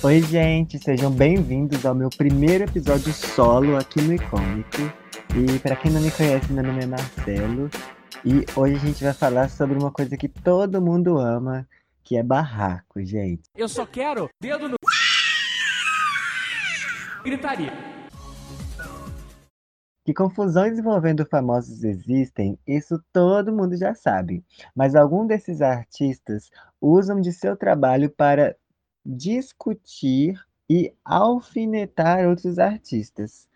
Oi, gente, sejam bem-vindos ao meu primeiro episódio solo aqui no Icônico. E para quem não me conhece, meu nome é Marcelo. E hoje a gente vai falar sobre uma coisa que todo mundo ama, que é barraco, gente. Eu só quero dedo no. Gritaria. Que confusões envolvendo famosos existem, isso todo mundo já sabe. Mas algum desses artistas usam de seu trabalho para discutir e alfinetar outros artistas.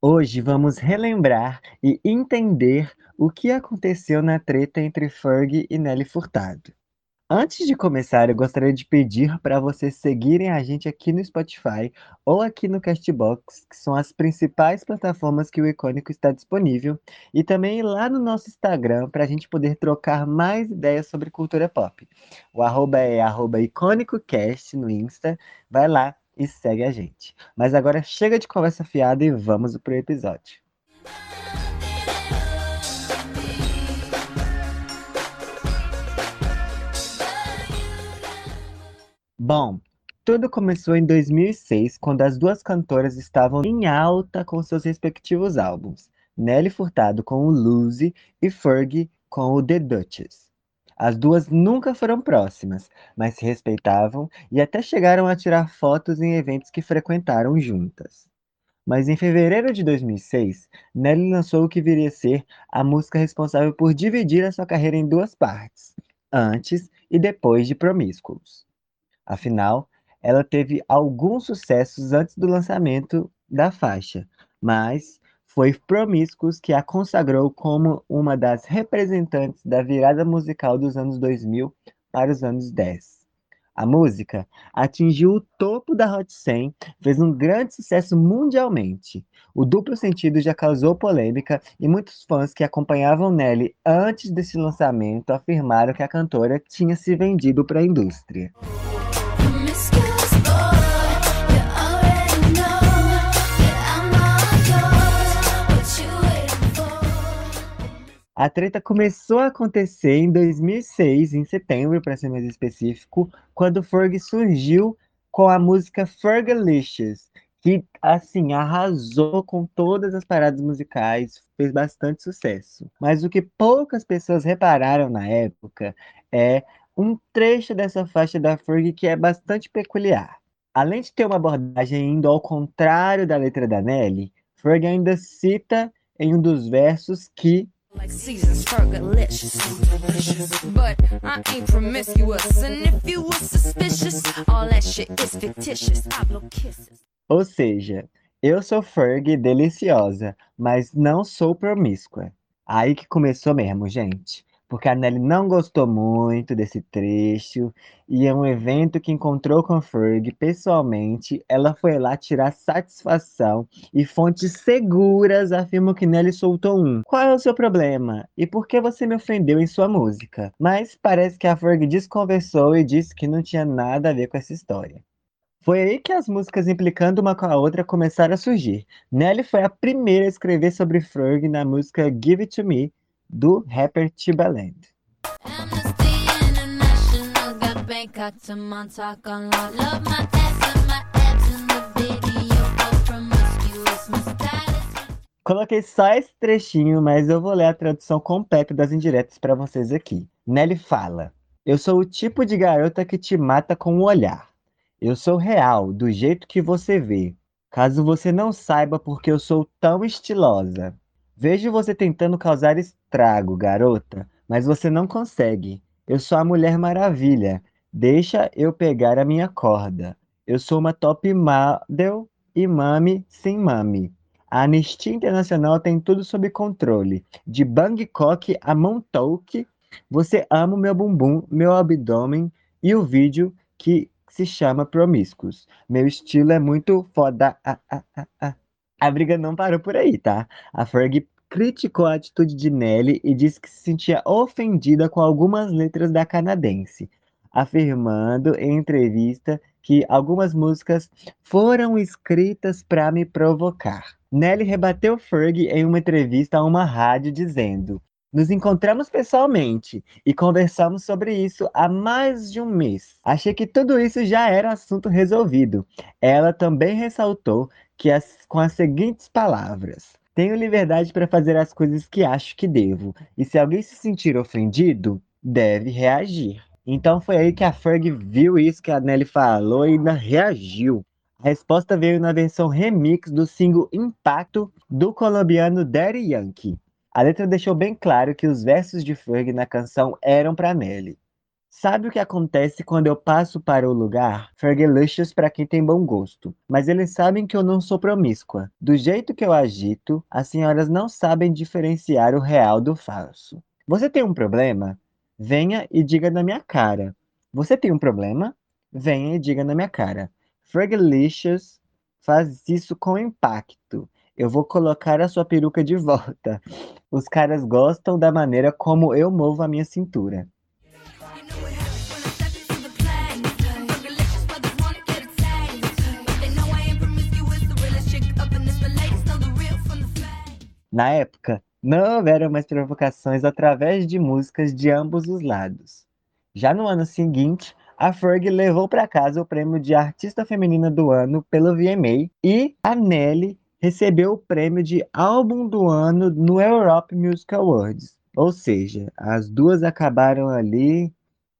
Hoje vamos relembrar e entender o que aconteceu na treta entre Ferg e Nelly Furtado. Antes de começar, eu gostaria de pedir para vocês seguirem a gente aqui no Spotify ou aqui no Castbox, que são as principais plataformas que o Icônico está disponível, e também lá no nosso Instagram para a gente poder trocar mais ideias sobre cultura pop. O arroba é arroba icônicocast no Insta, vai lá e segue a gente. Mas agora chega de conversa fiada e vamos pro episódio. Bom, tudo começou em 2006, quando as duas cantoras estavam em alta com seus respectivos álbuns. Nelly Furtado com o Lucy e Fergie com o The Duchess. As duas nunca foram próximas, mas se respeitavam e até chegaram a tirar fotos em eventos que frequentaram juntas. Mas em fevereiro de 2006, Nelly lançou o que viria a ser a música responsável por dividir a sua carreira em duas partes, antes e depois de Promiscuous. Afinal, ela teve alguns sucessos antes do lançamento da faixa, mas foi Promiscuous que a consagrou como uma das representantes da virada musical dos anos 2000 para os anos 10. A música atingiu o topo da Hot 100, fez um grande sucesso mundialmente. O duplo sentido já causou polêmica e muitos fãs que acompanhavam Nelly antes desse lançamento afirmaram que a cantora tinha se vendido para a indústria. A treta começou a acontecer em 2006, em setembro, para ser mais específico, quando Ferg surgiu com a música Fergalicious, que assim arrasou com todas as paradas musicais, fez bastante sucesso. Mas o que poucas pessoas repararam na época é um trecho dessa faixa da Ferg que é bastante peculiar. Além de ter uma abordagem indo ao contrário da letra da Nelly, Ferg ainda cita em um dos versos que like seasons. But I ain't promiscuous, and if you were suspicious, all that shit is fictitious. I blow kisses. Ou seja, eu sou Ferg deliciosa, mas não sou promíscua. Aí que começou mesmo, gente. Porque a Nelly não gostou muito desse trecho e em um evento que encontrou com Ferg pessoalmente, ela foi lá tirar satisfação e fontes seguras afirmam que Nelly soltou um. Qual é o seu problema? E por que você me ofendeu em sua música? Mas parece que a Ferg desconversou e disse que não tinha nada a ver com essa história. Foi aí que as músicas implicando uma com a outra começaram a surgir. Nelly foi a primeira a escrever sobre Ferg na música Give It To Me, do rapper Timbaland. Coloquei só esse trechinho, mas eu vou ler a tradução completa das indiretas para vocês aqui. Nelly fala: Eu sou o tipo de garota que te mata com o olhar. Eu sou real, do jeito que você vê. Caso você não saiba porque eu sou tão estilosa. Vejo você tentando causar estrago, garota, mas você não consegue. Eu sou a Mulher Maravilha. Deixa eu pegar a minha corda. Eu sou uma top model e mame sem mame. A Anistia Internacional tem tudo sob controle. De Bangkok a Montauk, você ama o meu bumbum, meu abdômen e o vídeo que se chama Promiscuous. Meu estilo é muito foda. Ah, ah, ah, ah. A briga não parou por aí, tá? A Ferg criticou a atitude de Nelly e disse que se sentia ofendida com algumas letras da canadense, afirmando em entrevista que algumas músicas foram escritas para me provocar. Nelly rebateu Ferg em uma entrevista a uma rádio dizendo: Nos encontramos pessoalmente e conversamos sobre isso há mais de um mês. Achei que tudo isso já era assunto resolvido. Ela também ressaltou que as, com as seguintes palavras: Tenho liberdade para fazer as coisas que acho que devo, e se alguém se sentir ofendido, deve reagir. Então foi aí que a Ferg viu isso que a Nelly falou e reagiu. A resposta veio na versão remix do single Impacto do colombiano Daddy Yankee. A letra deixou bem claro que os versos de Ferg na canção eram para Nelly. Sabe o que acontece quando eu passo para o lugar? Fergalicious para quem tem bom gosto. Mas eles sabem que eu não sou promíscua. Do jeito que eu agito, as senhoras não sabem diferenciar o real do falso. Você tem um problema? Venha e diga na minha cara. Você tem um problema? Venha e diga na minha cara. Fergalicious faz isso com impacto. Eu vou colocar a sua peruca de volta. Os caras gostam da maneira como eu movo a minha cintura. Na época, não houveram mais provocações através de músicas de ambos os lados. Já no ano seguinte, a Ferg levou para casa o prêmio de Artista Feminina do Ano pelo VMA e a Nelly recebeu o prêmio de Álbum do Ano no Europe Music Awards. Ou seja, as duas acabaram ali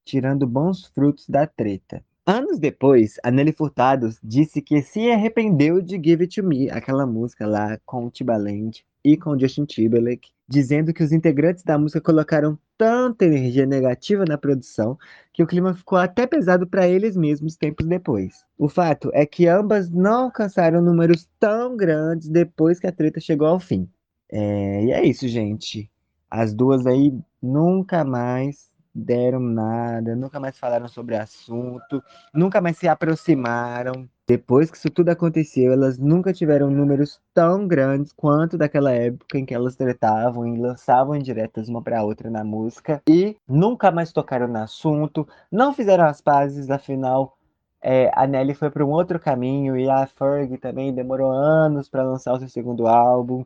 tirando bons frutos da treta. Anos depois, a Nelly Furtado disse que se arrependeu de Give It To Me, aquela música lá com o Timbaland e com Justin Timberlake, dizendo que os integrantes da música colocaram tanta energia negativa na produção que o clima ficou até pesado para eles mesmos tempos depois. O fato é que ambas não alcançaram números tão grandes depois que a treta chegou ao fim. É, e é isso, gente. As duas aí nunca mais deram nada, nunca mais falaram sobre o assunto, nunca mais se aproximaram. Depois que isso tudo aconteceu, elas nunca tiveram números tão grandes quanto daquela época em que elas tretavam e lançavam indiretas uma para outra na música e nunca mais tocaram no assunto, não fizeram as pazes, afinal é, a Nelly foi para um outro caminho e a Ferg também demorou anos para lançar o seu segundo álbum.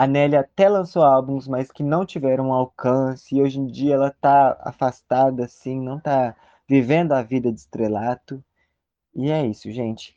A Nelly até lançou álbuns, mas que não tiveram alcance, e hoje em dia ela tá afastada, assim, não tá vivendo a vida de estrelato. E é isso, gente.